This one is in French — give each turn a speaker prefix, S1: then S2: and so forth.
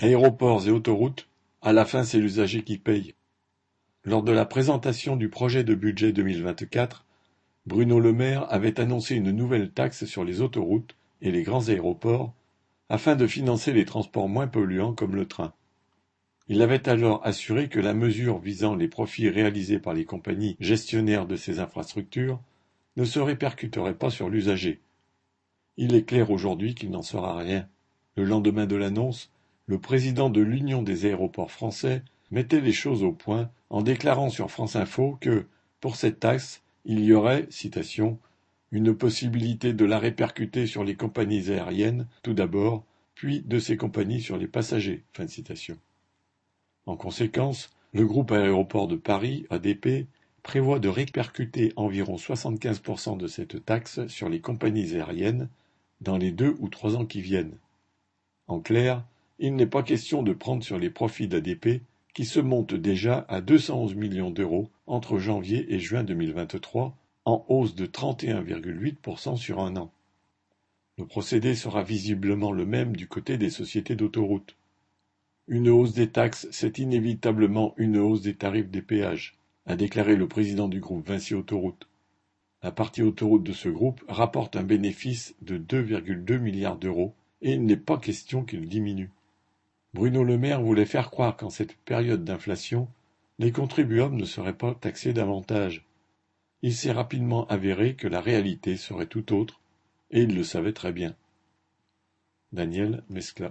S1: Aéroports et autoroutes, à la fin c'est l'usager qui paye. Lors de la présentation du projet de budget 2024, Bruno Le Maire avait annoncé une nouvelle taxe sur les autoroutes et les grands aéroports afin de financer les transports moins polluants comme le train. Il avait alors assuré que la mesure visant les profits réalisés par les compagnies gestionnaires de ces infrastructures ne se répercuterait pas sur l'usager. Il est clair aujourd'hui qu'il n'en sera rien. Le lendemain de l'annonce, le président de l'Union des aéroports français mettait les choses au point en déclarant sur France Info que, pour cette taxe, il y aurait, citation, une possibilité de la répercuter sur les compagnies aériennes, tout d'abord, puis de ces compagnies sur les passagers. Fin citation. En conséquence, le groupe Aéroport de Paris, ADP, prévoit de répercuter environ 75% de cette taxe sur les compagnies aériennes dans les deux ou trois ans qui viennent. En clair, il n'est pas question de prendre sur les profits d'ADP qui se montent déjà à 211 millions d'euros entre janvier et juin 2023, en hausse de 31,8% sur un an. Le procédé sera visiblement le même du côté des sociétés d'autoroutes. Une hausse des taxes, c'est inévitablement une hausse des tarifs des péages, a déclaré le président du groupe Vinci Autoroute. La partie autoroute de ce groupe rapporte un bénéfice de 2,2 milliards d'euros et il n'est pas question qu'il diminue. Bruno Le Maire voulait faire croire qu'en cette période d'inflation, les contribuables ne seraient pas taxés davantage. Il s'est rapidement avéré que la réalité serait tout autre, et il le savait très bien. Daniel Mescla